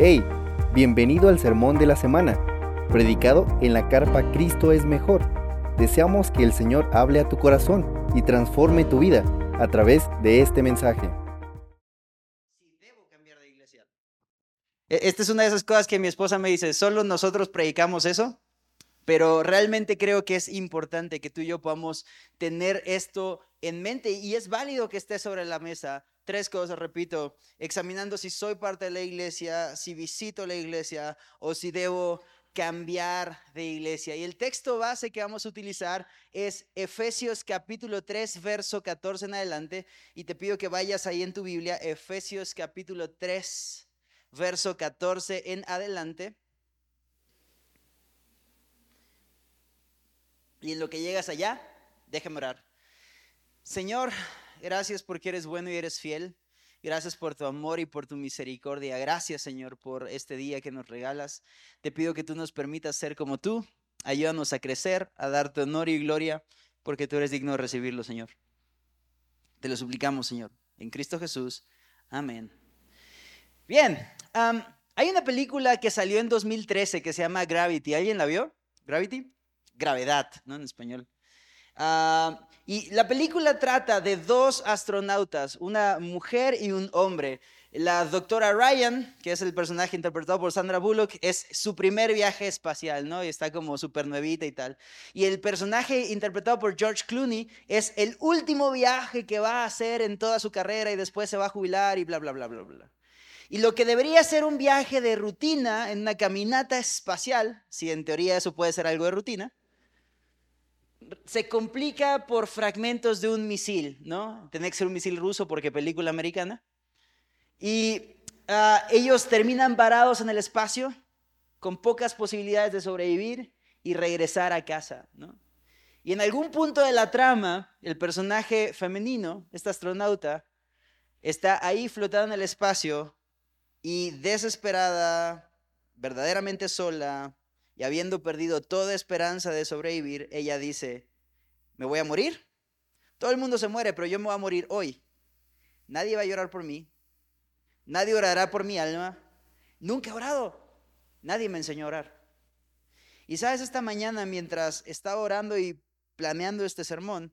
Hey, bienvenido al sermón de la semana, predicado en la carpa Cristo es mejor. Deseamos que el Señor hable a tu corazón y transforme tu vida a través de este mensaje. E- Esta es una de esas cosas que mi esposa me dice, solo nosotros predicamos eso, pero realmente creo que es importante que tú y yo podamos tener esto en mente y es válido que esté sobre la mesa. Tres cosas, repito, examinando si soy parte de la iglesia, si visito la iglesia o si debo cambiar de iglesia. Y el texto base que vamos a utilizar es Efesios capítulo 3, verso 14 en adelante. Y te pido que vayas ahí en tu Biblia, Efesios capítulo 3, verso 14 en adelante. Y en lo que llegas allá, déjame orar. Señor, gracias porque eres bueno y eres fiel. Gracias por tu amor y por tu misericordia. Gracias, Señor, por este día que nos regalas. Te pido que tú nos permitas ser como tú. Ayúdanos a crecer, a darte honor y gloria, porque tú eres digno de recibirlo, Señor. Te lo suplicamos, Señor. En Cristo Jesús. Amén. Bien, hay una película que salió en 2013 que se llama Gravity. ¿Alguien la vio? ¿Gravity? Gravedad, ¿no? En español. Ah, y la película trata de dos astronautas, una mujer y un hombre. La doctora Ryan, que es el personaje interpretado por Sandra Bullock, es su primer viaje espacial, ¿no? Y está como súper nuevita y tal. Y el personaje interpretado por George Clooney es el último viaje que va a hacer en toda su carrera y después se va a jubilar y bla, bla, bla, bla, bla. Y lo que debería ser un viaje de rutina en una caminata espacial, si en teoría eso puede ser algo de rutina, se complica por fragmentos de un misil, ¿no? Tiene que ser un misil ruso porque película americana. Y ah, ellos terminan varados en el espacio con pocas posibilidades de sobrevivir y regresar a casa, ¿no? Y en algún punto de la trama, el personaje femenino, esta astronauta, está ahí flotando en el espacio y desesperada, verdaderamente sola, y habiendo perdido toda esperanza de sobrevivir, ella dice, ¿me voy a morir? Todo el mundo se muere, pero yo me voy a morir hoy. Nadie va a llorar por mí. Nadie orará por mi alma. Nunca he orado. Nadie me enseñó a orar. Y sabes, esta mañana mientras estaba orando y planeando este sermón,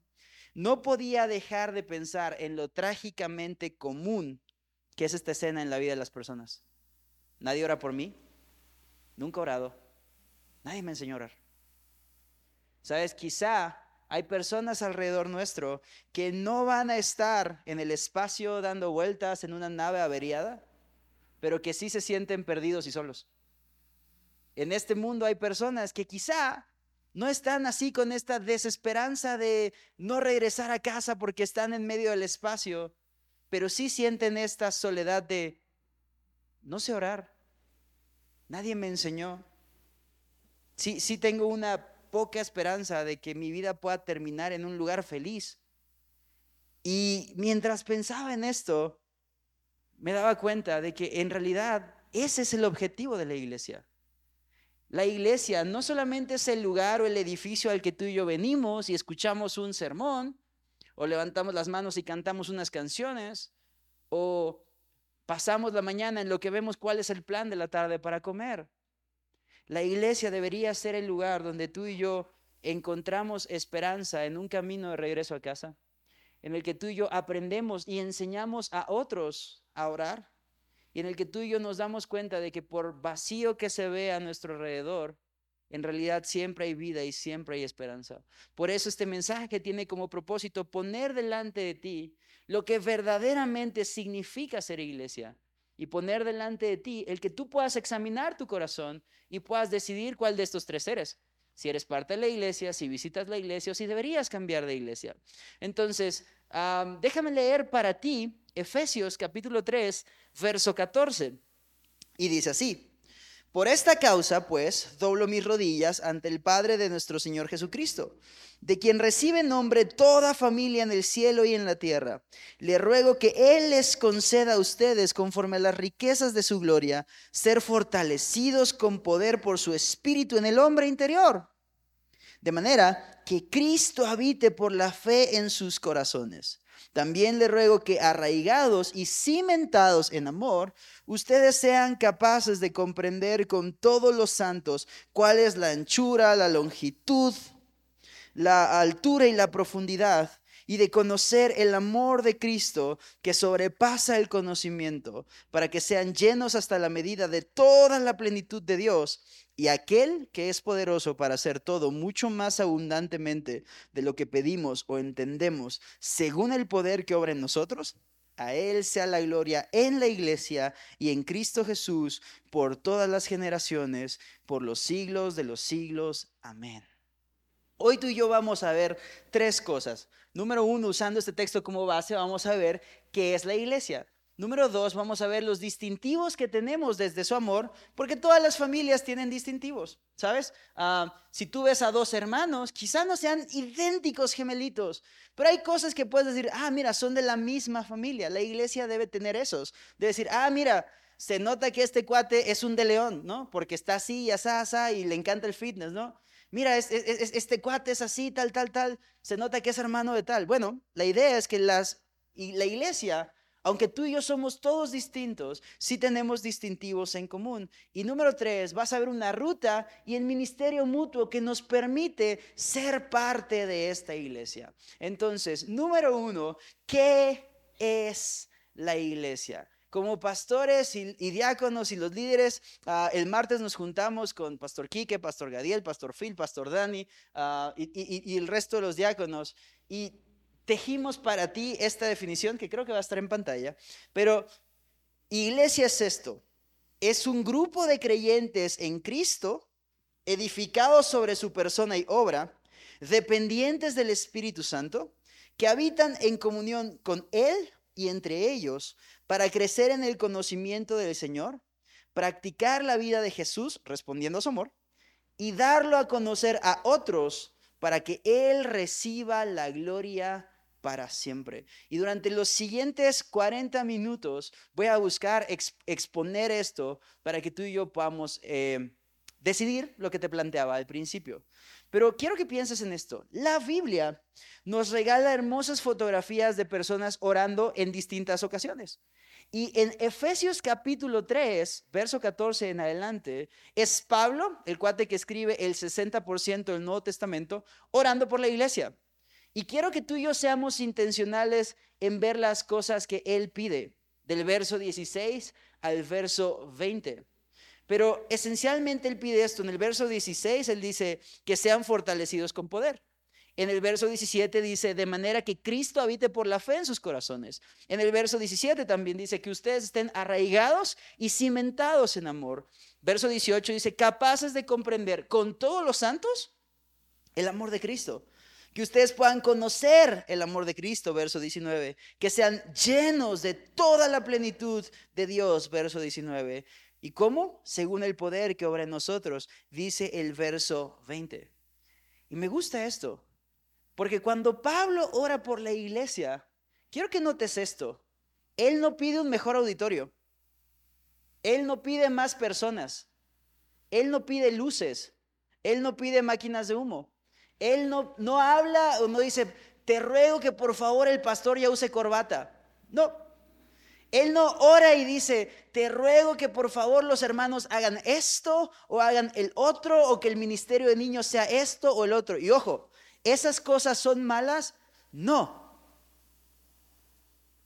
no podía dejar de pensar en lo trágicamente común que es esta escena en la vida de las personas. Nadie ora por mí. Nunca he orado. Nadie me enseñó a orar. Sabes, quizá hay personas alrededor nuestro que no van a estar en el espacio dando vueltas en una nave averiada, pero que sí se sienten perdidos y solos. En este mundo hay personas que quizá no están así con esta desesperanza de no regresar a casa porque están en medio del espacio, pero sí sienten esta soledad de no sé orar. Nadie me enseñó. Sí, sí tengo una poca esperanza de que mi vida pueda terminar en un lugar feliz. Y mientras pensaba en esto, me daba cuenta de que en realidad ese es el objetivo de la iglesia. La iglesia no solamente es el lugar o el edificio al que tú y yo venimos y escuchamos un sermón, o levantamos las manos y cantamos unas canciones, o pasamos la mañana en lo que vemos cuál es el plan de la tarde para comer. La iglesia debería ser el lugar donde tú y yo encontramos esperanza en un camino de regreso a casa, en el que tú y yo aprendemos y enseñamos a otros a orar, y en el que tú y yo nos damos cuenta de que por vacío que se ve a nuestro alrededor, en realidad siempre hay vida y siempre hay esperanza. Por eso este mensaje tiene como propósito poner delante de ti lo que verdaderamente significa ser iglesia y poner delante de ti el que tú puedas examinar tu corazón y puedas decidir cuál de estos tres eres. Si eres parte de la iglesia, si visitas la iglesia o si deberías cambiar de iglesia. Entonces, déjame leer para ti Efesios capítulo 3, verso 14. Y dice así. Por esta causa, pues, doblo mis rodillas ante el Padre de nuestro Señor Jesucristo, de quien recibe nombre toda familia en el cielo y en la tierra. Le ruego que Él les conceda a ustedes, conforme a las riquezas de su gloria, ser fortalecidos con poder por su espíritu en el hombre interior, de manera que Cristo habite por la fe en sus corazones También le ruego que arraigados y cimentados en amor, ustedes sean capaces de comprender con todos los santos cuál es la anchura, la longitud, la altura y la profundidad y de conocer el amor de Cristo que sobrepasa el conocimiento, para que sean llenos hasta la medida de toda la plenitud de Dios. Y aquel que es poderoso para hacer todo mucho más abundantemente de lo que pedimos o entendemos, según el poder que obra en nosotros, a Él sea la gloria en la iglesia y en Cristo Jesús por todas las generaciones, por los siglos de los siglos. Amén. Hoy tú y yo vamos a ver tres cosas. Número uno, usando este texto como base, vamos a ver qué es la iglesia. Número dos, vamos a ver los distintivos que tenemos desde su amor, porque todas las familias tienen distintivos, ¿sabes? Ah, si tú ves a dos hermanos, quizás no sean idénticos gemelitos, pero hay cosas que puedes decir, ah, mira, son de la misma familia. La iglesia debe tener esos. De decir, ah, mira, se nota que este cuate es un de león, ¿no? Porque está así y asá, y le encanta el fitness, ¿no? mira, este cuate es así, tal, tal, tal, se nota que es hermano de tal. Bueno, la idea es que las, y la iglesia, aunque tú y yo somos todos distintos, sí tenemos distintivos en común. Y número tres, vas a ver una ruta y el ministerio mutuo que nos permite ser parte de esta iglesia. Entonces, número uno, ¿qué es la iglesia? como pastores y, diáconos y los líderes, ah, el martes nos juntamos con Pastor Quique, Pastor Gadiel, Pastor Phil, Pastor Dani ah, y, el resto de los diáconos. Y tejimos para ti esta definición que creo que va a estar en pantalla. Pero iglesia es esto. Es un grupo de creyentes en Cristo, edificados sobre su persona y obra, dependientes del Espíritu Santo, que habitan en comunión con Él y entre ellos para crecer en el conocimiento del Señor, practicar la vida de Jesús respondiendo a su amor y darlo a conocer a otros para que Él reciba la gloria para siempre. Y durante los siguientes 40 minutos voy a buscar exponer esto para que tú y yo podamos eh, decidir lo que te planteaba al principio. Pero quiero que pienses en esto. La Biblia nos regala hermosas fotografías de personas orando en distintas ocasiones. Y en Efesios capítulo 3, verso 14 en adelante, es Pablo, el cuate que escribe el 60% del Nuevo Testamento, orando por la iglesia. Y quiero que tú y yo seamos intencionales en ver las cosas que él pide, del verso 16 al verso 20. Pero esencialmente él pide esto. En el verso 16 él dice que sean fortalecidos con poder. En el verso 17 dice, de manera que Cristo habite por la fe en sus corazones. En el verso 17 también dice que ustedes estén arraigados y cimentados en amor. Verso 18 dice, capaces de comprender con todos los santos el amor de Cristo. Que ustedes puedan conocer el amor de Cristo, verso 19. Que sean llenos de toda la plenitud de Dios, verso 19. ¿Y cómo? Según el poder que obra en nosotros, dice el verso 20. Y me gusta esto, porque cuando Pablo ora por la iglesia, quiero que notes esto. Él no pide un mejor auditorio. Él no pide más personas. Él no pide luces. Él no pide máquinas de humo. Él no, no habla o no dice, te ruego que por favor el pastor ya use corbata. No, él no ora y dice, te ruego que por favor los hermanos hagan esto o hagan el otro o que el ministerio de niños sea esto o el otro. Y ojo, ¿esas cosas son malas? No,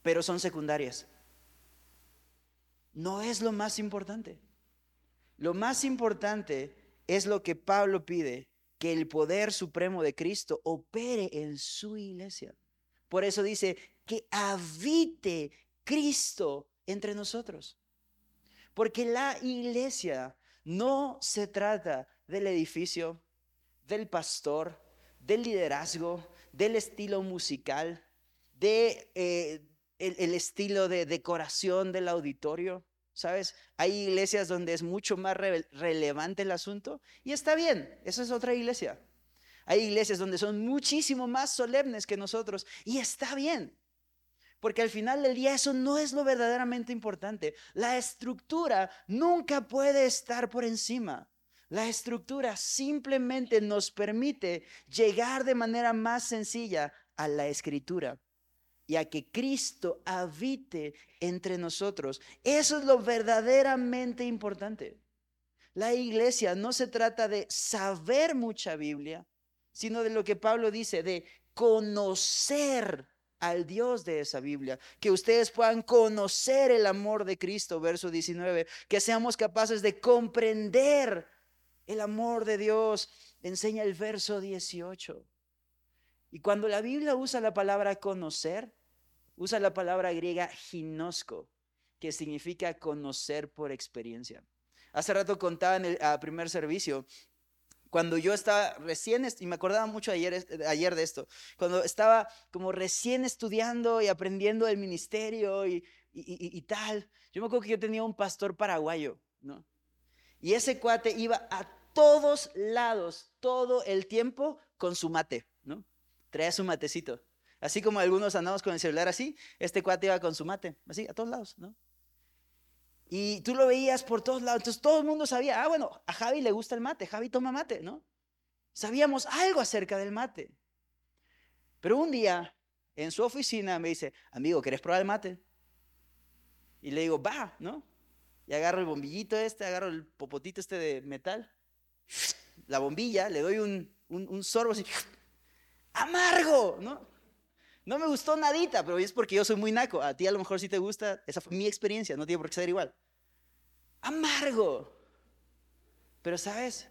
pero son secundarias. No es lo más importante. Lo más importante es lo que Pablo pide, que el poder supremo de Cristo opere en su iglesia. Por eso dice que habite Cristo entre nosotros. Porque la iglesia no se trata del edificio, del pastor, del liderazgo, del estilo musical, de eh, el, estilo de decoración del auditorio. ¿Sabes? Hay iglesias donde es mucho más relevante el asunto y está bien, esa es otra iglesia. Hay iglesias donde son muchísimo más solemnes que nosotros y está bien. Porque al final del día eso no es lo verdaderamente importante. La estructura nunca puede estar por encima. La estructura simplemente nos permite llegar de manera más sencilla a la escritura. Y a que Cristo habite entre nosotros. Eso es lo verdaderamente importante. La iglesia no se trata de saber mucha Biblia, sino de lo que Pablo dice, de conocer al Dios de esa Biblia, que ustedes puedan conocer el amor de Cristo, verso 19, que seamos capaces de comprender el amor de Dios, enseña el verso 18. Y cuando la Biblia usa la palabra conocer, usa la palabra griega ginosco, que significa conocer por experiencia. Hace rato contaba en el primer servicio cuando yo estaba recién, y me acordaba mucho ayer, ayer de esto, cuando estaba como recién estudiando y aprendiendo el ministerio y, y, tal, yo me acuerdo que yo tenía un pastor paraguayo, ¿no? Y ese cuate iba a todos lados, todo el tiempo, con su mate, ¿no? Traía su matecito. Así como algunos andamos con el celular así, este cuate iba con su mate, así, a todos lados, ¿no? Y tú lo veías por todos lados. Entonces todo el mundo sabía, ah, bueno, a Javi le gusta el mate, Javi toma mate, ¿no? Sabíamos algo acerca del mate. Pero un día en su oficina me dice, amigo, ¿querés probar el mate? Y le digo, va, ¿no? Y agarro el bombillito este, agarro el popotito este de metal, la bombilla, le doy un, un sorbo así, amargo, ¿no? No me gustó nadita, pero es porque yo soy muy naco. A ti a lo mejor sí te gusta. Esa fue mi experiencia, no tiene por qué ser igual. Amargo. Pero sabes,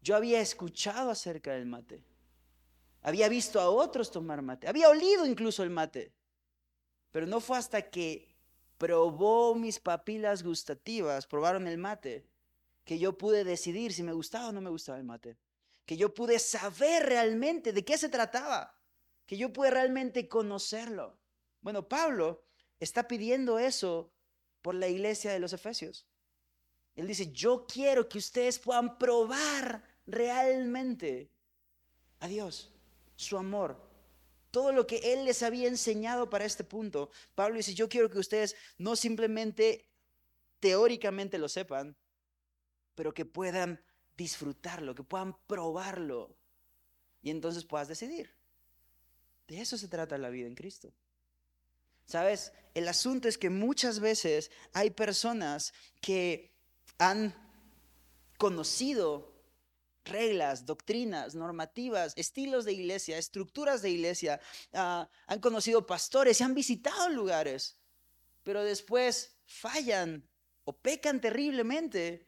yo había escuchado acerca del mate. Había visto a otros tomar mate. Había olido incluso el mate. Pero no fue hasta que probó mis papilas gustativas, probaron el mate, que yo pude decidir si me gustaba o no me gustaba el mate. Que yo pude saber realmente de qué se trataba que yo pueda realmente conocerlo. Bueno, Pablo está pidiendo eso por la iglesia de los Efesios. Él dice, yo quiero que ustedes puedan probar realmente a Dios, su amor, todo lo que Él les había enseñado para este punto. Pablo dice, yo quiero que ustedes no simplemente teóricamente lo sepan, pero que puedan disfrutarlo, que puedan probarlo y entonces puedas decidir. De eso se trata la vida en Cristo. ¿Sabes? El asunto es que muchas veces hay personas que han conocido reglas, doctrinas, normativas, estilos de iglesia, estructuras de iglesia, ah, han conocido pastores y han visitado lugares, pero después fallan o pecan terriblemente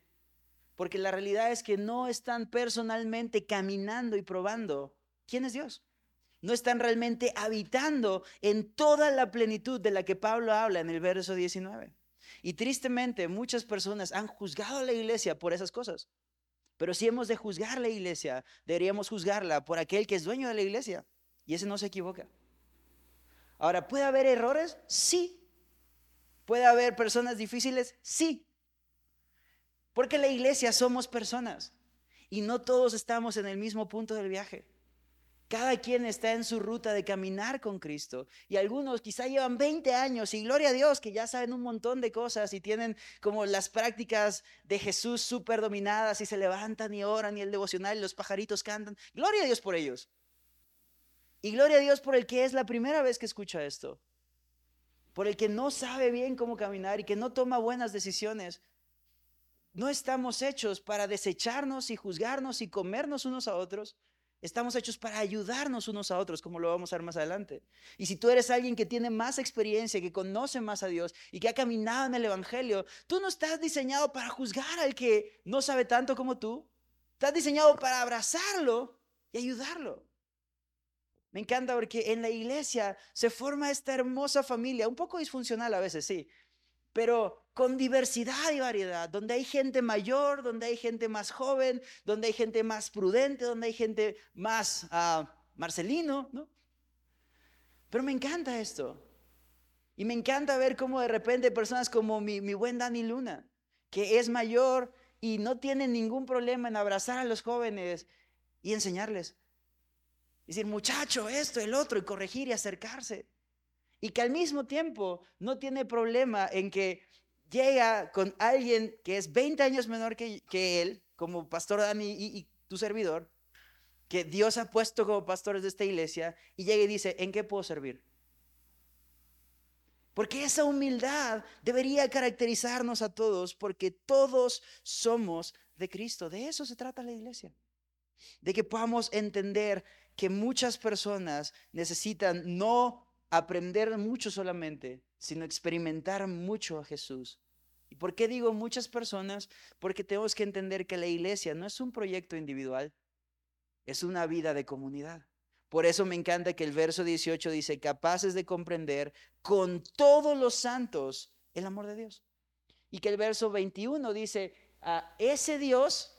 porque la realidad es que no están personalmente caminando y probando quién es Dios no están realmente habitando en toda la plenitud de la que Pablo habla en el verso 19. Y tristemente muchas personas han juzgado a la iglesia por esas cosas. Pero si hemos de juzgar la iglesia, deberíamos juzgarla por aquel que es dueño de la iglesia. Y ese no se equivoca. Ahora, ¿puede haber errores? Sí. ¿Puede haber personas difíciles? Sí. Porque la iglesia somos personas. Y no todos estamos en el mismo punto del viaje. Cada quien está en su ruta de caminar con Cristo. Y algunos quizá llevan 20 años y gloria a Dios que ya saben un montón de cosas y tienen como las prácticas de Jesús súper dominadas y se levantan y oran y el devocional y los pajaritos cantan. Gloria a Dios por ellos. Y gloria a Dios por el que es la primera vez que escucha esto. Por el que no sabe bien cómo caminar y que no toma buenas decisiones. No estamos hechos para desecharnos y juzgarnos y comernos unos a otros Estamos hechos para ayudarnos unos a otros, como lo vamos a ver más adelante. Y si tú eres alguien que tiene más experiencia, que conoce más a Dios y que ha caminado en el Evangelio, tú no estás diseñado para juzgar al que no sabe tanto como tú. Estás diseñado para abrazarlo y ayudarlo. Me encanta porque en la iglesia se forma esta hermosa familia, un poco disfuncional a veces, sí, pero con diversidad y variedad, donde hay gente mayor, donde hay gente más joven, donde hay gente más prudente, donde hay gente más ah, marcelino, ¿no? Pero me encanta esto. Y me encanta ver cómo de repente personas como mi, mi buen Dani Luna, que es mayor y no tiene ningún problema en abrazar a los jóvenes y enseñarles. Decir, muchacho, esto, el otro, y corregir y acercarse y que al mismo tiempo no tiene problema en que llega con alguien que es 20 años menor que, él, como pastor Dani y, y, tu servidor, que Dios ha puesto como pastores de esta iglesia, y llega y dice, ¿en qué puedo servir? Porque esa humildad debería caracterizarnos a todos, porque todos somos de Cristo. De eso se trata la iglesia. De que podamos entender que muchas personas necesitan no aprender mucho solamente, sino experimentar mucho a Jesús. ¿Y por qué digo muchas personas? Porque tenemos que entender que la iglesia no es un proyecto individual, es una vida de comunidad. Por eso me encanta que el verso 18 dice, capaces de comprender con todos los santos el amor de Dios. Y que el verso 21 dice, a ese Dios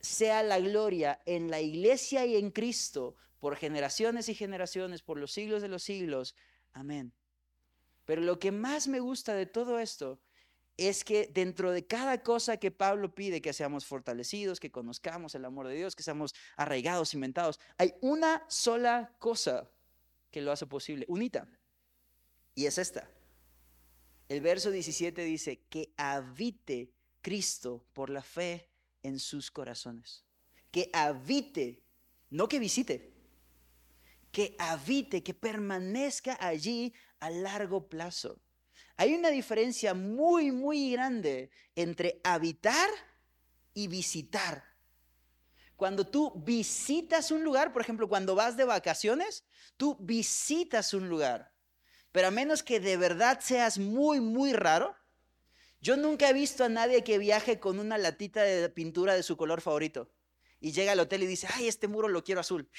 sea la gloria en la iglesia y en Cristo por generaciones y generaciones, por los siglos de los siglos. Amén. Pero lo que más me gusta de todo esto es que dentro de cada cosa que Pablo pide, que seamos fortalecidos, que conozcamos el amor de Dios, que seamos arraigados, cimentados, hay una sola cosa que lo hace posible, unita. Y es esta. El verso 17 dice, que habite Cristo por la fe en sus corazones. Que habite, no que visite, que habite, que permanezca allí a largo plazo. Hay una diferencia muy, muy grande entre habitar y visitar. Cuando tú visitas un lugar, por ejemplo, cuando vas de vacaciones, tú visitas un lugar. Pero a menos que de verdad seas muy, muy raro, yo nunca he visto a nadie que viaje con una latita de pintura de su color favorito y llega al hotel y dice, ay, este muro lo quiero azul.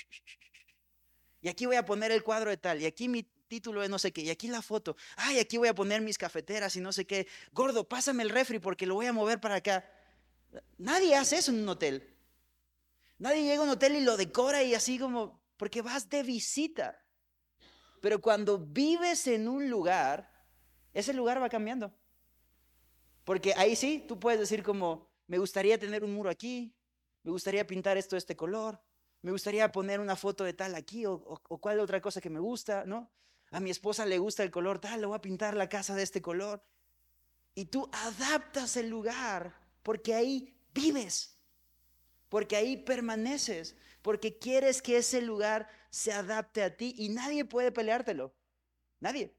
Y aquí voy a poner el cuadro de tal, y aquí mi título de no sé qué, y aquí la foto. Ay, aquí voy a poner mis cafeteras y no sé qué. Gordo, pásame el refri porque lo voy a mover para acá. Nadie hace eso en un hotel. Nadie llega a un hotel y lo decora y así como, porque vas de visita. Pero cuando vives en un lugar, ese lugar va cambiando. Porque ahí sí, tú puedes decir como, me gustaría tener un muro aquí, me gustaría pintar esto de este color, me gustaría poner una foto de tal aquí o, o, cuál otra cosa que me gusta, ¿no? A mi esposa le gusta el color tal, le voy a pintar la casa de este color. Y tú adaptas el lugar porque ahí vives, porque ahí permaneces, porque quieres que ese lugar se adapte a ti y nadie puede peleártelo. Nadie.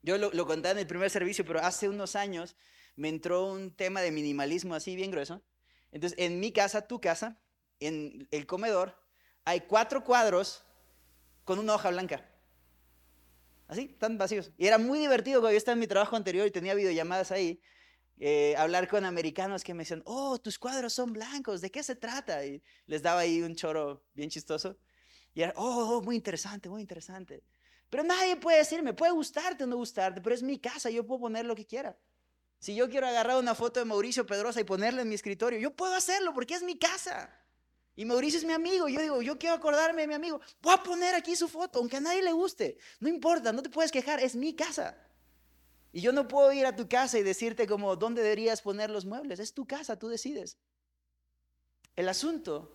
Yo lo, lo conté en el primer servicio, pero hace unos años me entró un tema de minimalismo así bien grueso. Entonces, en mi casa, tu casa, en el comedor, hay cuatro cuadros con una hoja blanca. Así, tan vacíos. Y era muy divertido cuando yo estaba en mi trabajo anterior y tenía videollamadas ahí, eh, hablar con americanos que me decían, oh, tus cuadros son blancos, ¿de qué se trata? Y les daba ahí un choro bien chistoso. Y era, oh, oh muy interesante, muy interesante. Pero nadie puede decirme, puede gustarte o no gustarte, pero es mi casa, yo puedo poner lo que quiera. Si yo quiero agarrar una foto de Mauricio Pedrosa y ponerla en mi escritorio, yo puedo hacerlo porque es mi casa. Y Mauricio es mi amigo. Yo digo, yo quiero acordarme de mi amigo. Voy a poner aquí su foto, aunque a nadie le guste. No importa, no te puedes quejar, es mi casa. Y yo no puedo ir a tu casa y decirte como dónde deberías poner los muebles. Es tu casa, tú decides. El asunto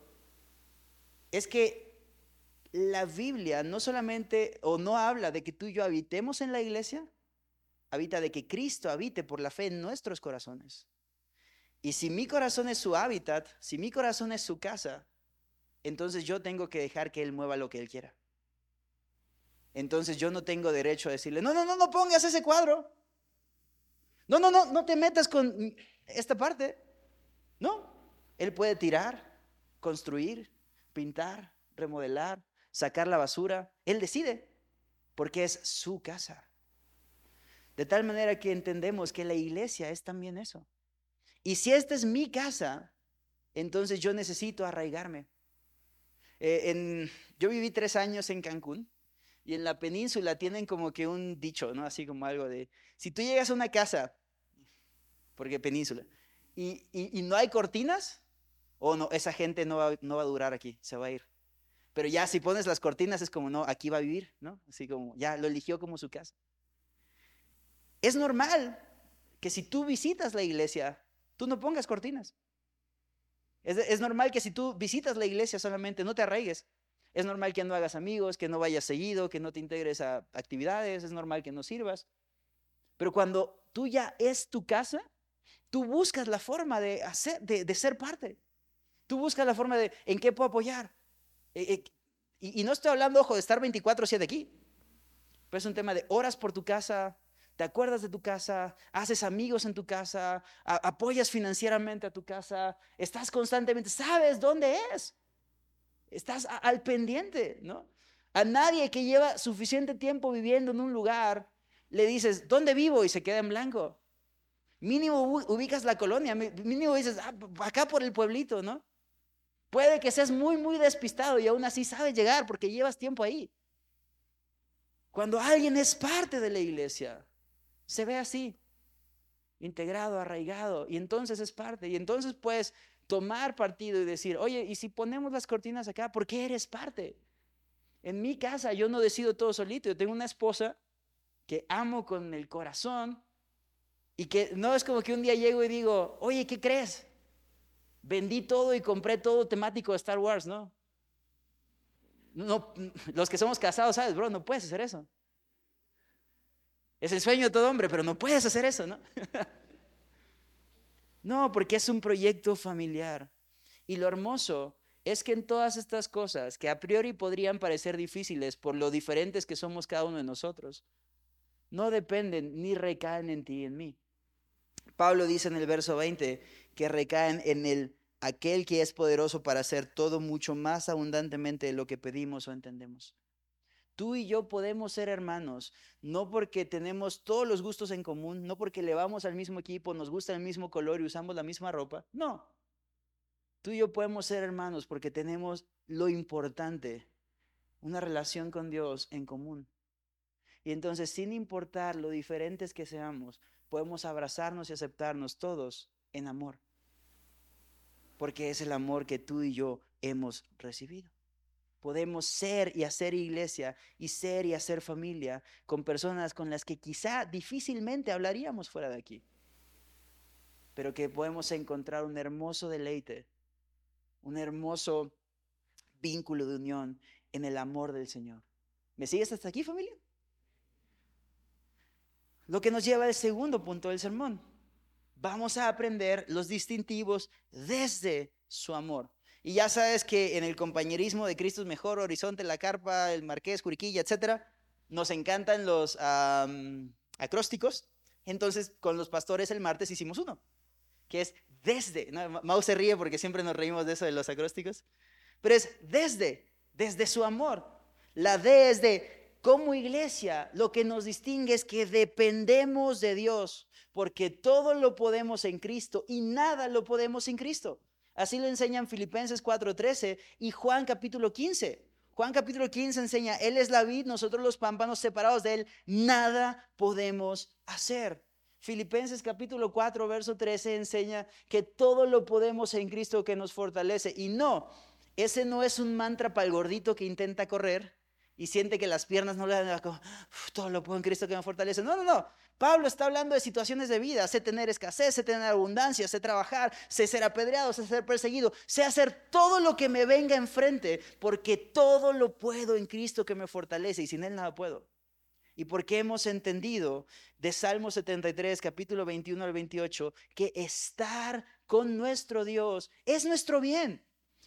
es que la Biblia no solamente o no habla de que tú y yo habitemos en la iglesia, habita de que Cristo habite por la fe en nuestros corazones. Y si mi corazón es su hábitat, si mi corazón es su casa, entonces yo tengo que dejar que Él mueva lo que Él quiera. Entonces yo no tengo derecho a decirle, no, no, no, no pongas ese cuadro. No, no, no, no te metas con esta parte. No, Él puede tirar, construir, pintar, remodelar, sacar la basura. Él decide, porque es su casa. De tal manera que entendemos que la iglesia es también eso. Y si esta es mi casa, entonces yo necesito arraigarme. Eh, yo viví tres años en Cancún y en la península tienen como que un dicho, ¿no? Así como algo de, si tú llegas a una casa, porque península, y, y, no hay cortinas, o no, esa gente no va, no va a durar aquí, se va a ir. Pero ya si pones las cortinas es como, no, aquí va a vivir, ¿no? Así como, ya lo eligió como su casa. Es normal que si tú visitas la iglesia, tú no pongas cortinas. Es, normal que si tú visitas la iglesia solamente no te arraigues. Es normal que no hagas amigos, que no vayas seguido, que no te integres a actividades, es normal que no sirvas. Pero cuando tú ya es tu casa, tú buscas la forma de, hacer, de, ser parte. Tú buscas la forma de en qué puedo apoyar. Eh, y, y, no estoy hablando, ojo, de estar 24-7 aquí. Pero es un tema de horas por tu casa, te acuerdas de tu casa, haces amigos en tu casa, apoyas financieramente a tu casa, estás constantemente, sabes dónde es, estás al pendiente, ¿no? A nadie que lleva suficiente tiempo viviendo en un lugar, le dices, ¿dónde vivo? Y se queda en blanco. Mínimo ubicas la colonia, mínimo dices, ah, acá por el pueblito, ¿no? Puede que seas muy, muy despistado y aún así sabes llegar porque llevas tiempo ahí. Cuando alguien es parte de la iglesia, se ve así, integrado, arraigado, y entonces es parte. Y entonces puedes tomar partido y decir, oye, ¿y si ponemos las cortinas acá? ¿Por qué eres parte? En mi casa yo no decido todo solito. Yo tengo una esposa que amo con el corazón y que no es como que un día llego y digo, oye, ¿qué crees? Vendí todo y compré todo temático de Star Wars, ¿no? No, los que somos casados, sabes, bro, no puedes hacer eso. Es el sueño de todo hombre, pero no puedes hacer eso, ¿no? no, porque es un proyecto familiar. Y lo hermoso es que en todas estas cosas, que a priori podrían parecer difíciles por lo diferentes que somos cada uno de nosotros, no dependen ni recaen en ti y en mí. Pablo dice en el verso 20 que recaen en el aquel que es poderoso para hacer todo mucho más abundantemente de lo que pedimos o entendemos. Tú y yo podemos ser hermanos, no porque tenemos todos los gustos en común, no porque le vamos al mismo equipo, nos gusta el mismo color y usamos la misma ropa. No. Tú y yo podemos ser hermanos porque tenemos lo importante, una relación con Dios en común. Y entonces, sin importar lo diferentes que seamos, podemos abrazarnos y aceptarnos todos en amor porque es el amor que tú y yo hemos recibido. Podemos ser y hacer iglesia y ser y hacer familia con personas con las que quizá difícilmente hablaríamos fuera de aquí, pero que podemos encontrar un hermoso deleite, un hermoso vínculo de unión en el amor del Señor. ¿Me sigues hasta aquí, familia? Lo que nos lleva al segundo punto del sermón vamos a aprender los distintivos desde su amor. Y ya sabes que en el compañerismo de Cristo es mejor, Horizonte, La Carpa, el Marqués, Curiquilla, etcétera, nos encantan los acrósticos. Entonces, con los pastores el martes hicimos uno, que es desde. Mau se ríe porque siempre nos reímos de eso de los acrósticos, pero es desde, desde su amor. La D es de como iglesia, lo que nos distingue es que dependemos de Dios, porque todo lo podemos en Cristo y nada lo podemos sin Cristo. Así lo enseñan Filipenses 4:13 y Juan capítulo 15. Juan capítulo 15 enseña, Él es la vid, nosotros los pámpanos separados de Él, nada podemos hacer. Filipenses capítulo 4, verso 13 enseña que todo lo podemos en Cristo que nos fortalece. Y no, ese no es un mantra para el gordito que intenta correr y siente que las piernas no le dan como, todo lo puedo en Cristo que me fortalece. No, no, no. Pablo está hablando de situaciones de vida. Sé tener escasez, sé tener abundancia, sé trabajar, sé ser apedreado, sé ser perseguido, sé hacer todo lo que me venga enfrente, porque todo lo puedo en Cristo que me fortalece y sin Él nada puedo. Y porque hemos entendido de Salmo 73, capítulo 21 al 28, que estar con nuestro Dios es nuestro bien.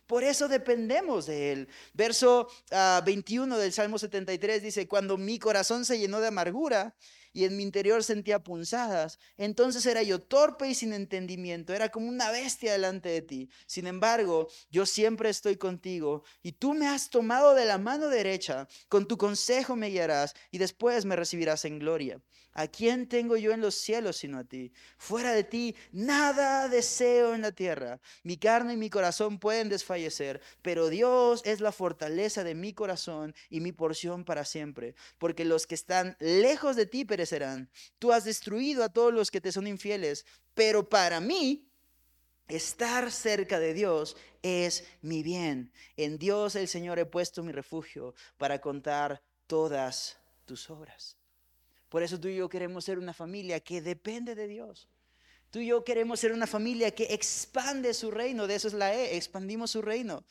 Por eso dependemos de Él. Verso 21 ah, del Salmo 73 dice, cuando mi corazón se llenó de amargura y en mi interior sentía punzadas, entonces era yo torpe y sin entendimiento, era como una bestia delante de ti. Sin embargo, yo siempre estoy contigo y tú me has tomado de la mano derecha, con tu consejo me guiarás y después me recibirás en gloria. ¿A quién tengo yo en los cielos sino a ti? Fuera de ti, nada deseo en la tierra. Mi carne y mi corazón pueden desfallecer, pero Dios es la fortaleza de mi corazón y mi porción para siempre. Porque los que están lejos de ti perecerán. Tú has destruido a todos los que te son infieles, pero para mí Estar cerca de Dios es mi bien. En Dios el Señor he puesto mi refugio para contar todas tus obras. Por eso tú y yo queremos ser una familia que depende de Dios. Tú y yo queremos ser una familia que expande su reino. De eso es la E, expandimos su reino.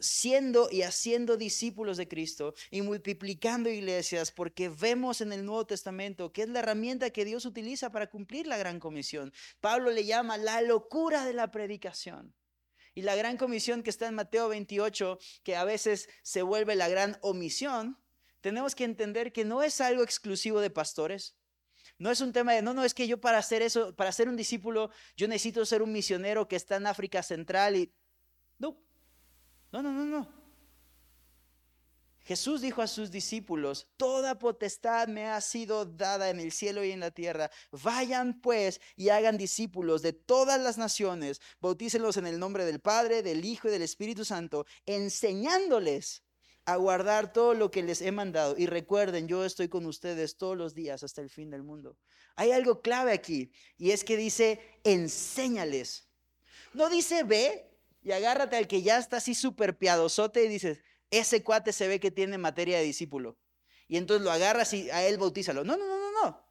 Siendo y haciendo discípulos de Cristo y multiplicando iglesias, porque vemos en el Nuevo Testamento que es la herramienta que Dios utiliza para cumplir la gran comisión. Pablo le llama la locura de la predicación. Y la gran comisión que está en Mateo 28, que a veces se vuelve la gran omisión, tenemos que entender que no es algo exclusivo de pastores. No es un tema de, no, no, es que yo para hacer eso, para ser un discípulo, yo necesito ser un misionero que está en África Central y... No, no, no, no, no. Jesús dijo a sus discípulos, Toda potestad me ha sido dada en el cielo y en la tierra. Vayan pues y hagan discípulos de todas las naciones, bautícenlos en el nombre del Padre, del Hijo y del Espíritu Santo, enseñándoles a guardar todo lo que les he mandado. Y recuerden, yo estoy con ustedes todos los días hasta el fin del mundo. Hay algo clave aquí, y es que dice, enséñales. No dice ve y agárrate al que ya está así súper piadosote y dices, ese cuate se ve que tiene materia de discípulo. Y entonces lo agarras y a él bautízalo. No, no, no, no, no.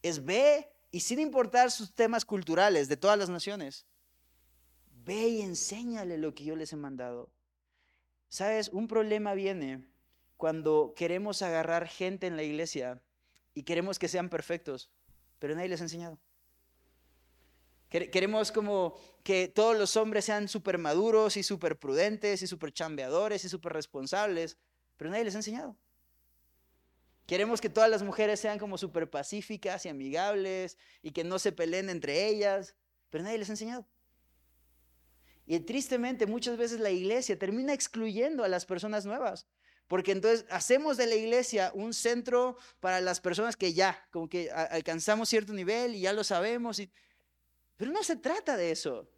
Es ve y sin importar sus temas culturales de todas las naciones, ve y enséñale lo que yo les he mandado. Sabes, un problema viene cuando queremos agarrar gente en la iglesia y queremos que sean perfectos, pero nadie les ha enseñado. Queremos como que todos los hombres sean súper maduros y súper prudentes y súper chambeadores y súper responsables, pero nadie les ha enseñado. Queremos que todas las mujeres sean como súper pacíficas y amigables y que no se peleen entre ellas, pero nadie les ha enseñado. Y tristemente muchas veces la iglesia termina excluyendo a las personas nuevas, porque entonces hacemos de la iglesia un centro para las personas que ya, como que alcanzamos cierto nivel y ya lo sabemos. Pero no se trata de eso.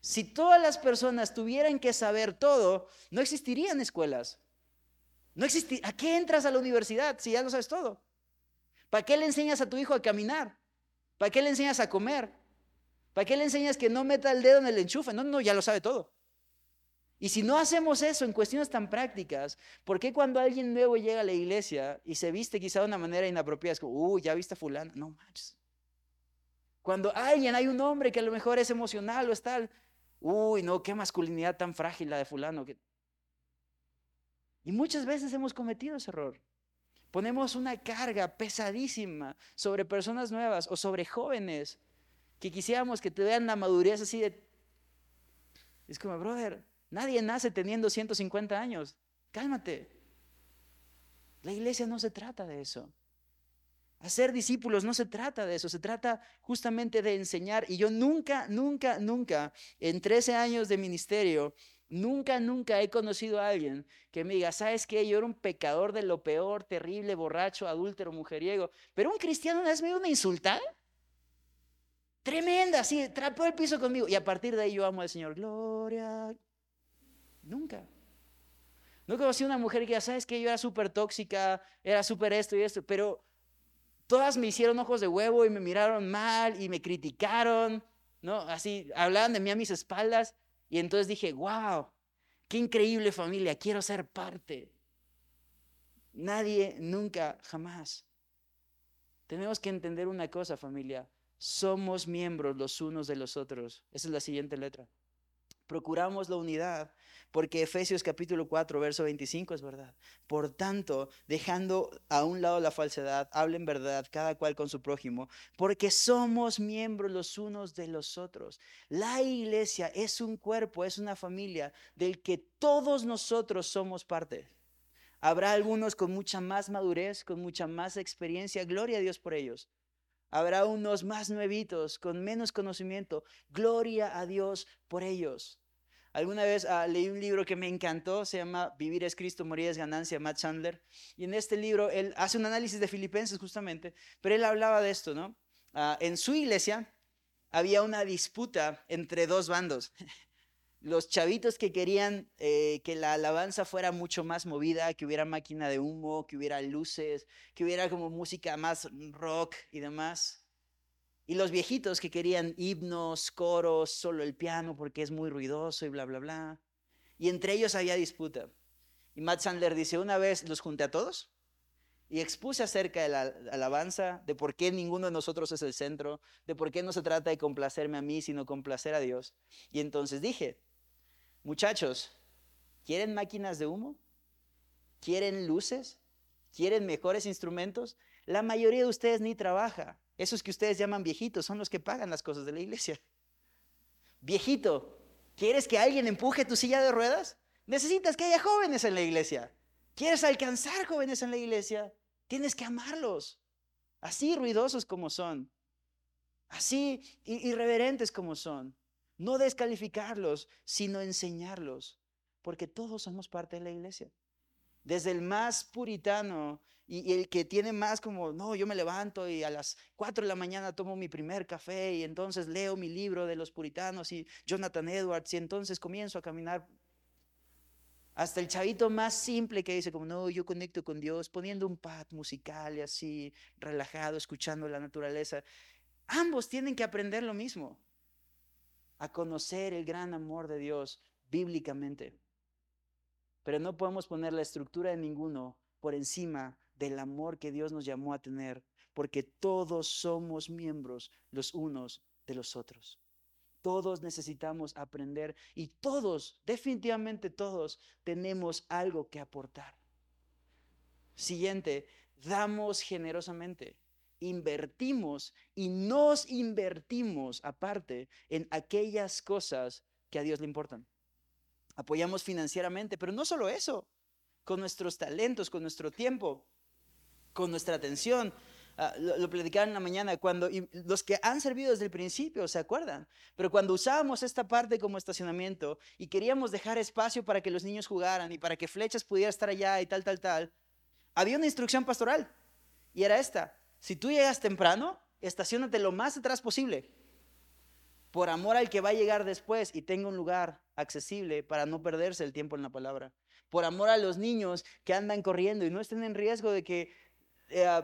Si todas las personas tuvieran que saber todo, no existirían escuelas. No ¿A qué entras a la universidad si ya lo sabes todo? ¿Para qué le enseñas a tu hijo a caminar? ¿Para qué le enseñas a comer? ¿Para qué le enseñas que no meta el dedo en el enchufe? No, no, ya lo sabe todo. Y si no hacemos eso en cuestiones tan prácticas, ¿por qué cuando alguien nuevo llega a la iglesia y se viste quizá de una manera inapropiada, es como, uy, ya viste a fulano? No manches. Cuando alguien, hay un hombre que a lo mejor es emocional o es tal, uy, no, qué masculinidad tan frágil la de fulano. Y muchas veces hemos cometido ese error. Ponemos una carga pesadísima sobre personas nuevas o sobre jóvenes que quisiéramos que te vean la madurez así de... Es como, brother, nadie nace teniendo 150 años. Cálmate. La iglesia no se trata de eso. Hacer discípulos no se trata de eso, se trata justamente de enseñar. Y yo nunca, nunca, nunca, en 13 años de ministerio, nunca, nunca he conocido a alguien que me diga, ¿sabes qué? Yo era un pecador de lo peor, terrible, borracho, adúltero, mujeriego. Pero un cristiano una vez me una insultada. Tremenda, así, trapó el piso conmigo. Y a partir de ahí yo amo al Señor. Gloria. Nunca. No conocí una mujer que ya sabes que yo era súper tóxica, era súper esto y esto, pero todas me hicieron ojos de huevo y me miraron mal y me criticaron, ¿no? Así, hablaban de mí a mis espaldas y entonces dije, wow, qué increíble familia, quiero ser parte. Nadie, nunca, jamás. Tenemos que entender una cosa, familia. Somos miembros los unos de los otros. Esa es la siguiente letra. Procuramos la unidad porque Efesios capítulo 4, verso 25 es verdad. Por tanto, dejando a un lado la falsedad, hablen verdad cada cual con su prójimo, porque somos miembros los unos de los otros. La iglesia es un cuerpo, es una familia del que todos nosotros somos parte. Habrá algunos con mucha más madurez, con mucha más experiencia, gloria a Dios por ellos. Habrá unos más nuevitos, con menos conocimiento, gloria a Dios por ellos. Alguna vez ah, leí un libro que me encantó, se llama Vivir es Cristo, morir es ganancia, Matt Chandler. Y en este libro él hace un análisis de Filipenses justamente, pero él hablaba de esto, ¿no? Ah, en su iglesia había una disputa entre dos bandos. Los chavitos que querían eh, que la alabanza fuera mucho más movida, que hubiera máquina de humo, que hubiera luces, que hubiera como música más rock y demás. Y los viejitos que querían himnos, coros, solo el piano porque es muy ruidoso y bla, bla, bla. Y entre ellos había disputa. Y Matt Sandler dice, una vez los junté a todos y expuse acerca de la alabanza, de por qué ninguno de nosotros es el centro, de por qué no se trata de complacerme a mí, sino complacer a Dios. Y entonces dije, muchachos, ¿quieren máquinas de humo? ¿Quieren luces? ¿Quieren mejores instrumentos? La mayoría de ustedes ni trabaja. Esos que ustedes llaman viejitos son los que pagan las cosas de la iglesia. Viejito, ¿quieres que alguien empuje tu silla de ruedas? Necesitas que haya jóvenes en la iglesia. ¿Quieres alcanzar jóvenes en la iglesia? Tienes que amarlos. así ruidosos como son, así irreverentes como son. No descalificarlos, sino enseñarlos, porque todos somos parte de la iglesia. Desde el más puritano y, el que tiene más como, no, yo me levanto y a las 4 de la mañana tomo mi primer café y entonces leo mi libro de los puritanos y Jonathan Edwards y entonces comienzo a caminar hasta el chavito más simple que dice como, no, yo conecto con Dios, poniendo un pad musical y así, relajado, escuchando la naturaleza. Ambos tienen que aprender lo mismo, a conocer el gran amor de Dios bíblicamente. Pero no podemos poner la estructura de ninguno por encima del amor que Dios nos llamó a tener, porque todos somos miembros los unos de los otros. Todos necesitamos aprender y todos, definitivamente todos, tenemos algo que aportar. Siguiente, damos generosamente, invertimos y nos invertimos aparte en aquellas cosas que a Dios le importan. Apoyamos financieramente, pero no solo eso, con nuestros talentos, con nuestro tiempo, con nuestra atención, Ah, lo, lo, en la mañana, cuando los que han servido desde el principio, ¿se acuerdan? Pero cuando usábamos esta parte como estacionamiento y queríamos dejar espacio para que los niños jugaran y para que Flechas pudiera estar allá y tal, tal, tal, había una instrucción pastoral y era esta, si tú llegas temprano, estacionate lo más atrás posible, por amor al que va a llegar después y tenga un lugar accesible para no perderse el tiempo en la palabra, por amor a los niños que andan corriendo y no estén en riesgo de que... Eh,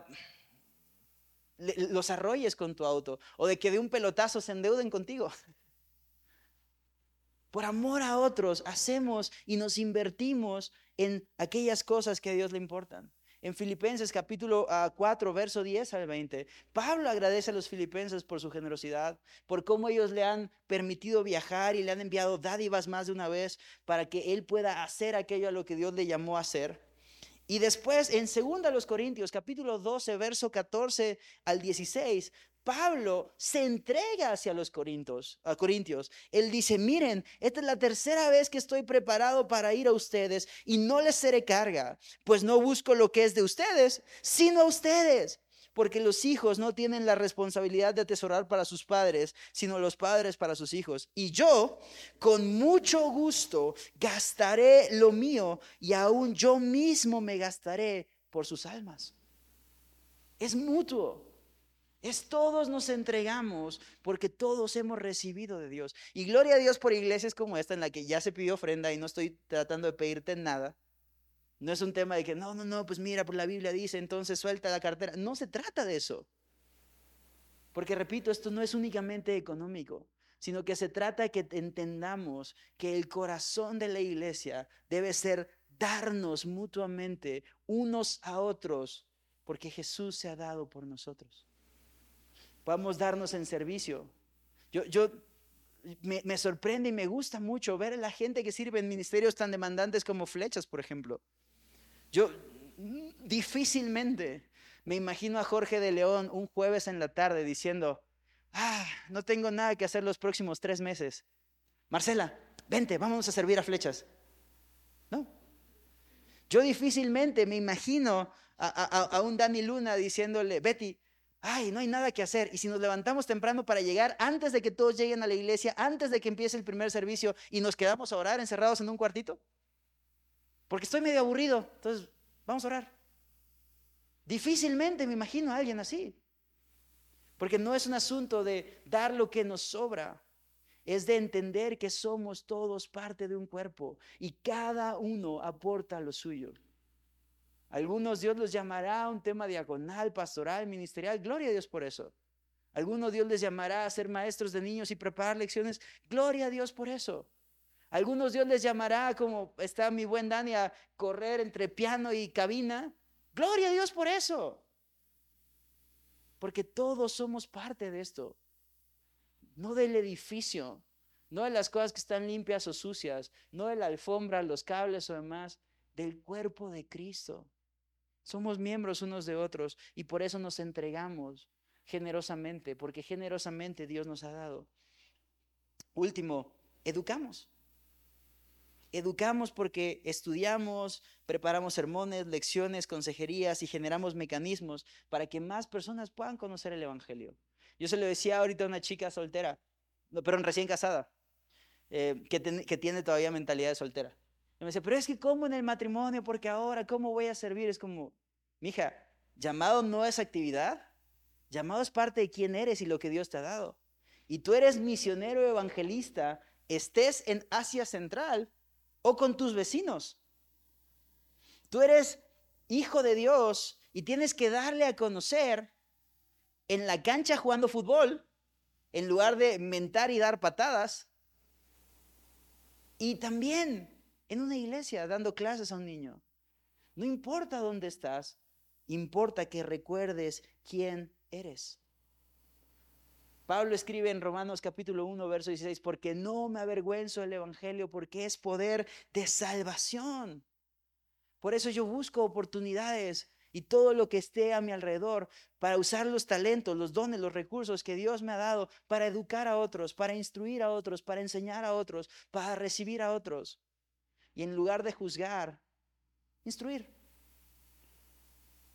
los arrolles con tu auto o de que de un pelotazo se endeuden contigo. Por amor a otros hacemos y nos invertimos en aquellas cosas que a Dios le importan. En Filipenses capítulo 4, ah, verso 10 al 20, Pablo agradece a los filipenses por su generosidad, por cómo ellos le han permitido viajar y le han enviado dádivas más de una vez para que él pueda hacer aquello a lo que Dios le llamó a hacer. Y después en 2 los Corintios, capítulo 12, verso 14 al 16, Pablo se entrega hacia los Corintios, a Corintios. Él dice, miren, esta es la tercera vez que estoy preparado para ir a ustedes y no les seré carga, pues no busco lo que es de ustedes, sino a ustedes porque los hijos no tienen la responsabilidad de atesorar para sus padres, sino los padres para sus hijos. Y yo, con mucho gusto, gastaré lo mío y aún yo mismo me gastaré por sus almas. Es mutuo. Es todos nos entregamos porque todos hemos recibido de Dios. Y gloria a Dios por iglesias como esta en la que ya se pidió ofrenda y no estoy tratando de pedirte nada. No es un tema de que, no, no, no, pues mira, por la Biblia dice, entonces suelta la cartera. No se trata de eso. Porque repito, esto no es únicamente económico, sino que se trata de que entendamos que el corazón de la iglesia debe ser darnos mutuamente unos a otros, porque Jesús se ha dado por nosotros. Podemos darnos en servicio. Yo, yo me, me sorprende y me gusta mucho ver a la gente que sirve en ministerios tan demandantes como flechas, por ejemplo. Yo difícilmente me imagino a Jorge de León un jueves en la tarde diciendo, ah, no tengo nada que hacer los próximos tres meses. Marcela, vente, vamos a servir a flechas. No. Yo difícilmente me imagino a, un Dani Luna diciéndole, Betty, ay, no hay nada que hacer. Y si nos levantamos temprano para llegar antes de que todos lleguen a la iglesia, antes de que empiece el primer servicio y nos quedamos a orar encerrados en un cuartito. Porque estoy medio aburrido. Entonces, vamos a orar. Difícilmente me imagino a alguien así. Porque no es un asunto de dar lo que nos sobra. Es de entender que somos todos parte de un cuerpo y cada uno aporta lo suyo. Algunos Dios los llamará a un tema diagonal, pastoral, ministerial. Gloria a Dios por eso. Algunos Dios les llamará a ser maestros de niños y preparar lecciones. Gloria a Dios por eso. Algunos Dios les llamará, como está mi buen Dani, a correr entre piano y cabina. Gloria a Dios por eso. Porque todos somos parte de esto. No del edificio, no de las cosas que están limpias o sucias, no de la alfombra, los cables o demás, del cuerpo de Cristo. Somos miembros unos de otros y por eso nos entregamos generosamente, porque generosamente Dios nos ha dado. Último, educamos Educamos porque estudiamos, preparamos sermones, lecciones, consejerías y generamos mecanismos para que más personas puedan conocer el Evangelio. Yo se lo decía ahorita a una chica soltera, pero recién casada, eh, que, que tiene todavía mentalidad de soltera. Y me decía, pero es que ¿cómo en el matrimonio? Porque ahora, ¿cómo voy a servir? Es como, mija, llamado no es actividad, llamado es parte de quién eres y lo que Dios te ha dado. Y tú eres misionero evangelista, estés en Asia Central o con tus vecinos. Tú eres hijo de Dios y tienes que darle a conocer en la cancha jugando fútbol, en lugar de mentar y dar patadas. Y también en una iglesia dando clases a un niño. No importa dónde estás, importa que recuerdes quién eres. Pablo escribe en Romanos capítulo 1, verso 16, porque no me avergüenzo del Evangelio, porque es poder de salvación. Por eso yo busco oportunidades y todo lo que esté a mi alrededor para usar los talentos, los dones, los recursos que Dios me ha dado para educar a otros, para instruir a otros, para enseñar a otros, para recibir a otros. Y en lugar de juzgar, instruir.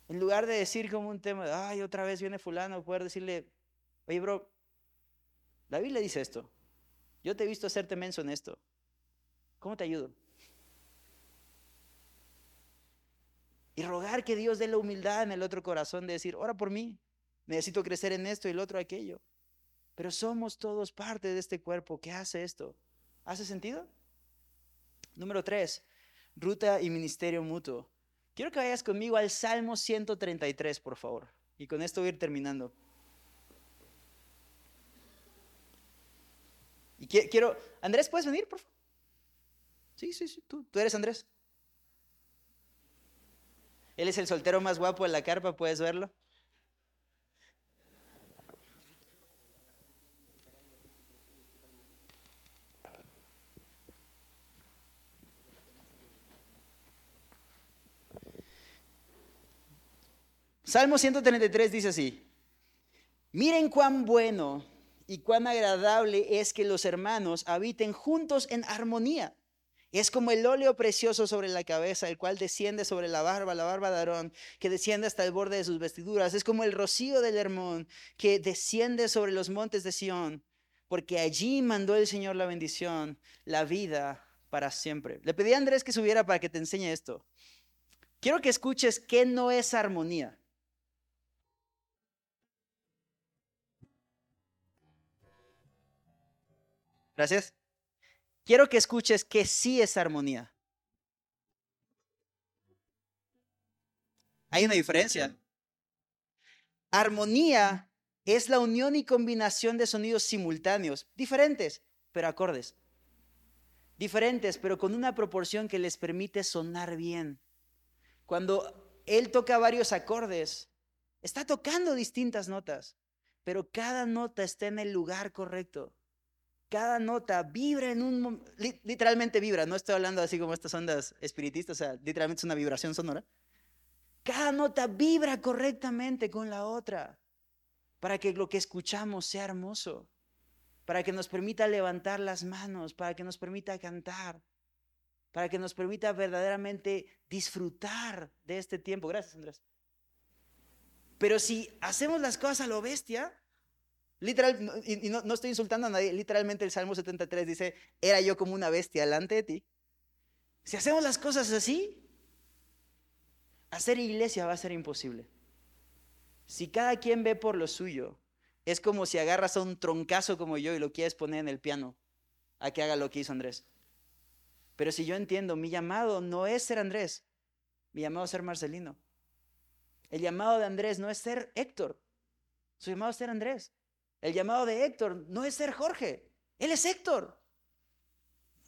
En lugar de decir como un tema, ay, otra vez viene fulano, poder decirle, oye, bro, la Biblia dice esto. Yo te he visto hacerte menso en esto. ¿Cómo te ayudo? Y rogar que Dios dé la humildad en el otro corazón de decir, ora por mí, necesito crecer en esto y el otro aquello. Pero somos todos parte de este cuerpo que hace esto. ¿Hace sentido? Número tres, ruta y ministerio mutuo. Quiero que vayas conmigo al Salmo 133, por favor. Y con esto voy a ir terminando. Y quiero, Andrés, ¿puedes venir, por favor? Sí, sí, sí, tú, tú eres Andrés. Él es el soltero más guapo de la carpa, puedes verlo. Salmo 133 dice así, miren cuán bueno y cuán agradable es que los hermanos habiten juntos en armonía. Es como el óleo precioso sobre la cabeza, el cual desciende sobre la barba, la barba de Aarón, que desciende hasta el borde de sus vestiduras. Es como el rocío del Hermón, que desciende sobre los montes de Sión, porque allí mandó el Señor la bendición, la vida para siempre. Le pedí a Andrés que subiera para que te enseñe esto. Quiero que escuches qué no es armonía. Gracias. Quiero que escuches que sí es armonía. Hay una diferencia. Armonía es la unión y combinación de sonidos simultáneos, diferentes, pero acordes. Diferentes, pero con una proporción que les permite sonar bien. Cuando él toca varios acordes, está tocando distintas notas, pero cada nota está en el lugar correcto cada nota vibra en un... Literalmente vibra, no estoy hablando así como estas ondas espiritistas, o sea, literalmente es una vibración sonora. Cada nota vibra correctamente con la otra para que lo que escuchamos sea hermoso, para que nos permita levantar las manos, para que nos permita cantar, para que nos permita verdaderamente disfrutar de este tiempo. Gracias, Andrés. Pero si hacemos las cosas a lo bestia, Literal, y, no, no, estoy insultando a nadie, literalmente el Salmo 73 dice, era yo como una bestia delante de ti. Si hacemos las cosas así, hacer iglesia va a ser imposible. Si cada quien ve por lo suyo, es como si agarras a un troncazo como yo y lo quieres poner en el piano a que haga lo que hizo Andrés. Pero si yo entiendo, mi llamado no es ser Andrés, mi llamado es ser Marcelino. El llamado de Andrés no es ser Héctor, su llamado es ser Andrés. El llamado de Héctor no es ser Jorge, él es Héctor.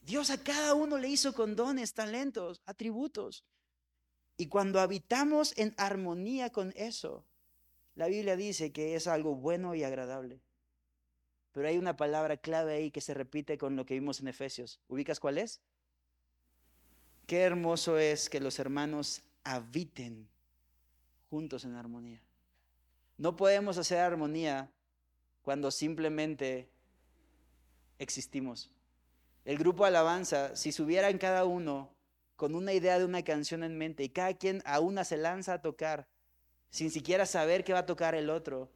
Dios a cada uno le hizo con dones, talentos, atributos. Y cuando habitamos en armonía con eso, la Biblia dice que es algo bueno y agradable. Pero hay una palabra clave ahí que se repite con lo que vimos en Efesios. ¿Ubicas cuál es? Qué hermoso es que los hermanos habiten juntos en armonía. No podemos hacer armonía cuando simplemente existimos. el grupo Alabanza, si subieran cada uno con una idea de una canción en mente y cada quien a una se lanza a tocar sin siquiera saber qué va a tocar el otro,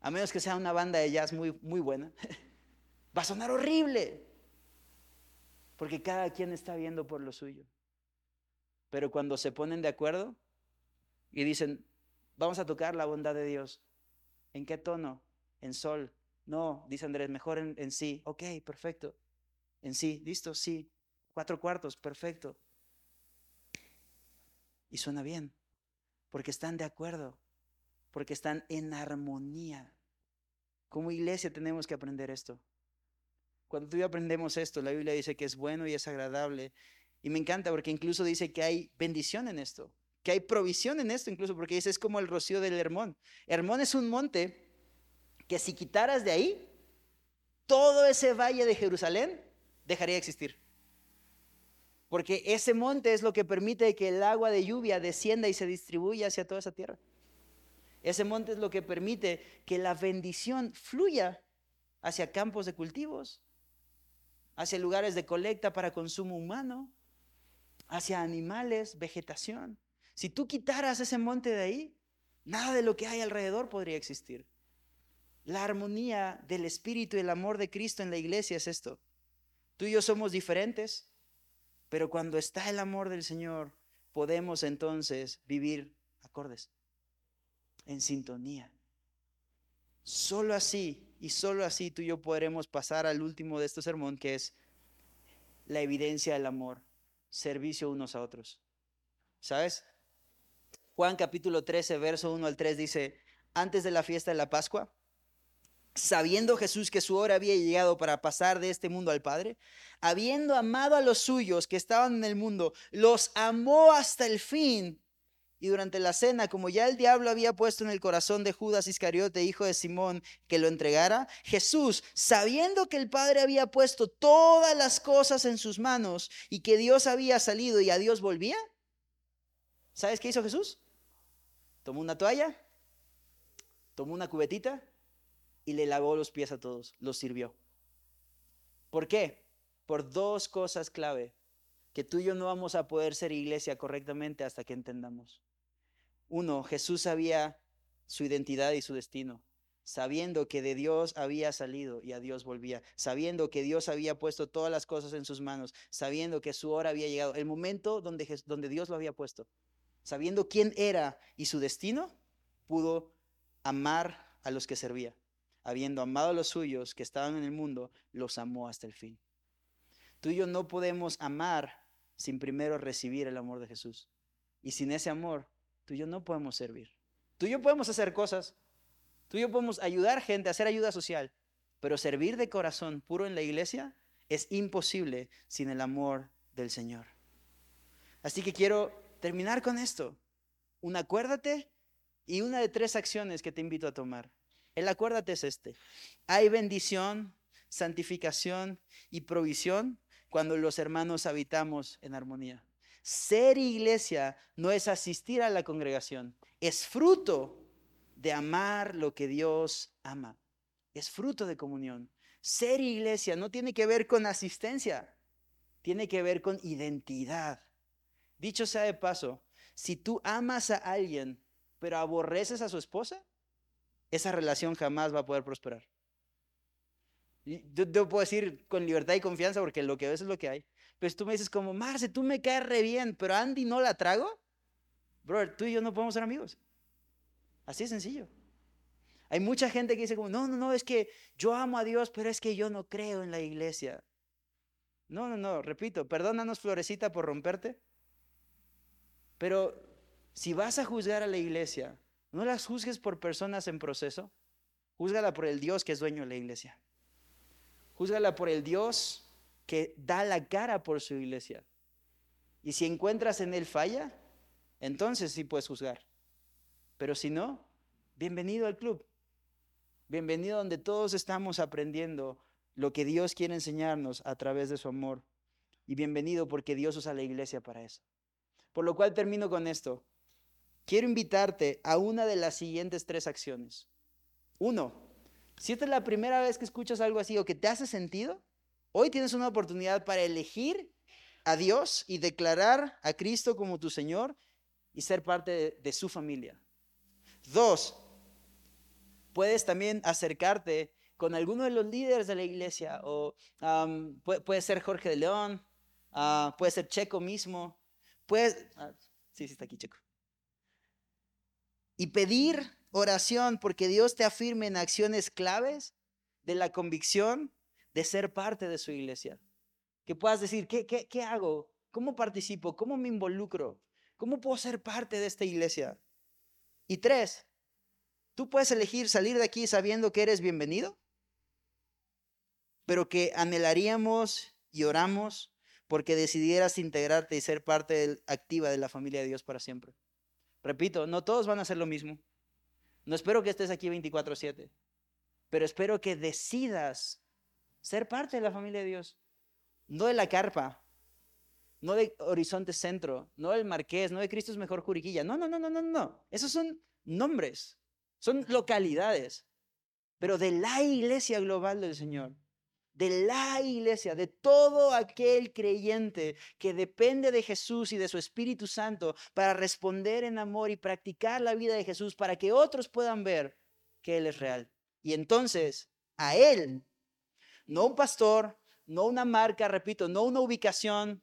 a menos que sea una banda de jazz muy, muy buena, va a sonar horrible, porque cada quien está viendo por lo suyo. Pero cuando se ponen de acuerdo y dicen, vamos a tocar la bondad de Dios, ¿en qué tono? En sol. No, dice Andrés, mejor en, en sí. Ok, perfecto. En sí, listo, sí. Cuatro cuartos, perfecto. Y suena bien, porque están de acuerdo, porque están en armonía. Como iglesia tenemos que aprender esto. Cuando tú y yo aprendemos esto, la Biblia dice que es bueno y es agradable. Y me encanta porque incluso dice que hay bendición en esto, que hay provisión en esto, incluso porque dice es como el rocío del Hermón. Hermón es un monte que si quitaras de ahí, todo ese valle de Jerusalén dejaría de existir. Porque ese monte es lo que permite que el agua de lluvia descienda y se distribuya hacia toda esa tierra. Ese monte es lo que permite que la bendición fluya hacia campos de cultivos, hacia lugares de colecta para consumo humano, hacia animales, vegetación. Si tú quitaras ese monte de ahí, nada de lo que hay alrededor podría existir. La armonía del Espíritu y el amor de Cristo en la iglesia es esto. Tú y yo somos diferentes, pero cuando está el amor del Señor, podemos entonces vivir acordes, en sintonía. Solo así y solo así tú y yo podremos pasar al último de este sermón, que es la evidencia del amor, servicio unos a otros. ¿Sabes? Juan capítulo 13, verso 1 al 3 dice, antes de la fiesta de la Pascua, sabiendo Jesús que su hora había llegado para pasar de este mundo al Padre, habiendo amado a los suyos que estaban en el mundo, los amó hasta el fin. Y durante la cena, como ya el diablo había puesto en el corazón de Judas Iscariote, hijo de Simón, que lo entregara, Jesús, sabiendo que el Padre había puesto todas las cosas en sus manos y que Dios había salido y a Dios volvía, ¿sabes qué hizo Jesús? Tomó una toalla, tomó una cubetita y le lavó los pies a todos, los sirvió. ¿Por qué? Por dos cosas clave que tú y yo no vamos a poder ser iglesia correctamente hasta que entendamos. Uno, Jesús sabía su identidad y su destino, sabiendo que de Dios había salido y a Dios volvía, sabiendo que Dios había puesto todas las cosas en sus manos, sabiendo que su hora había llegado, el momento donde, Dios lo había puesto, sabiendo quién era y su destino, pudo amar a los que servía habiendo amado a los suyos que estaban en el mundo, los amó hasta el fin. Tú y yo no podemos amar sin primero recibir el amor de Jesús. Y sin ese amor, tú y yo no podemos servir. Tú y yo podemos hacer cosas. Tú y yo podemos ayudar gente, hacer ayuda social. Pero servir de corazón puro en la iglesia es imposible sin el amor del Señor. Así que quiero terminar con esto. Un acuérdate y una de tres acciones que te invito a tomar. El acuérdate es este. Hay bendición, santificación y provisión cuando los hermanos habitamos en armonía. Ser iglesia no es asistir a la congregación, es fruto de amar lo que Dios ama. Es fruto de comunión. Ser iglesia no tiene que ver con asistencia, tiene que ver con identidad. Dicho sea de paso, si tú amas a alguien, pero aborreces a su esposa, esa relación jamás va a poder prosperar. yo, puedo decir con libertad y confianza porque lo que ves es lo que hay. Si tú me dices como, Marce, tú me caes re bien, pero Andy no la trago, brother, tú y yo no podemos ser amigos. Así de sencillo. Hay mucha gente que dice como, no, no, no, es que yo amo a Dios, pero es que yo no creo en la iglesia. No, no, no, repito, perdónanos Florecita por romperte, pero si vas a juzgar a la iglesia, no las juzgues por personas en proceso. Júzgala por el Dios que es dueño de la iglesia. Júzgala por el Dios que da la cara por su iglesia. Y si encuentras en él falla, entonces sí puedes juzgar. Pero si no, bienvenido al club. Bienvenido donde todos estamos aprendiendo lo que Dios quiere enseñarnos a través de su amor. Y bienvenido porque Dios usa la iglesia para eso. Por lo cual termino con esto quiero invitarte a una de las siguientes tres acciones. Uno, si esta es la primera vez que escuchas algo así o que te hace sentido, Hoy tienes una oportunidad para elegir a Dios y declarar a Cristo como tu Señor y ser parte de, su familia. Dos, puedes también acercarte con alguno de los líderes de la iglesia, o puede, ser Jorge de León, ah, puede ser Checo mismo, puede, ah, sí, sí está aquí Checo. Y pedir oración porque Dios te afirme en acciones claves de la convicción de ser parte de su iglesia. Que puedas decir, ¿qué, qué, qué hago? ¿Cómo participo? ¿Cómo me involucro? ¿Cómo puedo ser parte de esta iglesia? Y tres, tú puedes elegir salir de aquí sabiendo que eres bienvenido, pero que anhelaríamos y oramos porque decidieras integrarte y ser parte activa de la familia de Dios para siempre. Repito, no todos van a hacer lo mismo. No espero que estés aquí 24/7, pero espero que decidas ser parte de la familia de Dios. No de la carpa, no de Horizonte Centro, no del Marqués, no de Cristo es Mejor Juriquilla. No, no, no, no, no, no. Esos son nombres, son localidades, pero de la iglesia global del Señor de la iglesia, de todo aquel creyente que depende de Jesús y de su Espíritu Santo para responder en amor y practicar la vida de Jesús para que otros puedan ver que Él es real. Y entonces, a Él, no un pastor, no una marca, repito, no una ubicación,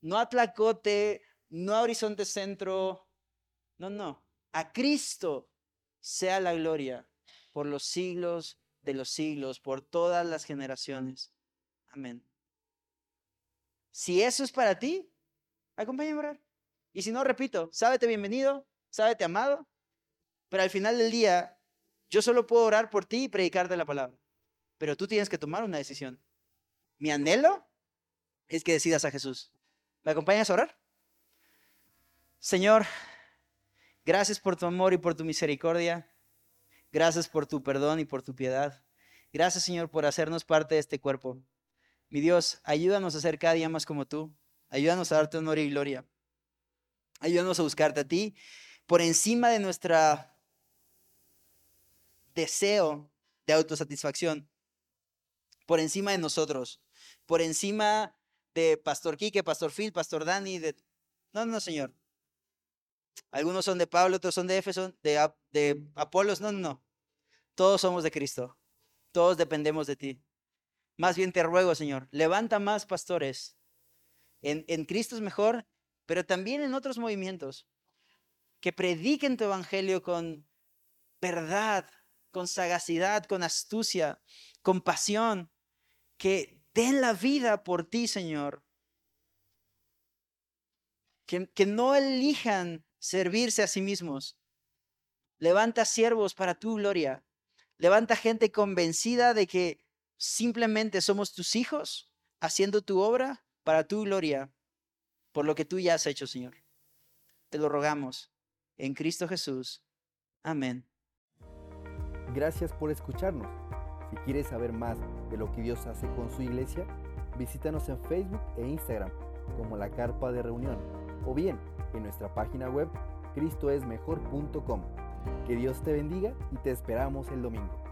no a Tlacote, no a Horizonte Centro, no, no, a Cristo sea la gloria por los siglos de los siglos, por todas las generaciones. Amén. Si eso es para ti, acompáñame a orar. Y si no, repito, sábete bienvenido, sábete amado, pero al final del día, yo solo puedo orar por ti y predicarte la palabra. Pero tú tienes que tomar una decisión. Mi anhelo es que decidas a Jesús. ¿Me acompañas a orar? Señor, gracias por tu amor y por tu misericordia. Gracias por tu perdón y por tu piedad. Gracias, Señor, por hacernos parte de este cuerpo. Mi Dios, ayúdanos a ser cada día más como tú. Ayúdanos a darte honor y gloria. Ayúdanos a buscarte a ti por encima de nuestro deseo de autosatisfacción, por encima de nosotros, por encima de Pastor Quique, Pastor Phil, Pastor Dani, de... No, no, Señor. Algunos son de Pablo, otros son de Éfeso, de, Apolos. No, no, no. Todos somos de Cristo. Todos dependemos de ti. Más bien te ruego, Señor, levanta más pastores. En, en Cristo es mejor, pero también en otros movimientos. Que prediquen tu evangelio con verdad, con sagacidad, con astucia, con pasión. Que den la vida por ti, Señor. Que, que no elijan servirse a sí mismos. Levanta siervos para tu gloria. Levanta gente convencida de que simplemente somos tus hijos haciendo tu obra para tu gloria, por lo que tú ya has hecho, Señor. Te lo rogamos en Cristo Jesús. Amén. Gracias por escucharnos. Si quieres saber más de lo que Dios hace con su iglesia, visítanos en Facebook e Instagram como la Carpa de Reunión o bien en nuestra página web cristoesmejor.com. Que Dios te bendiga y te esperamos el domingo.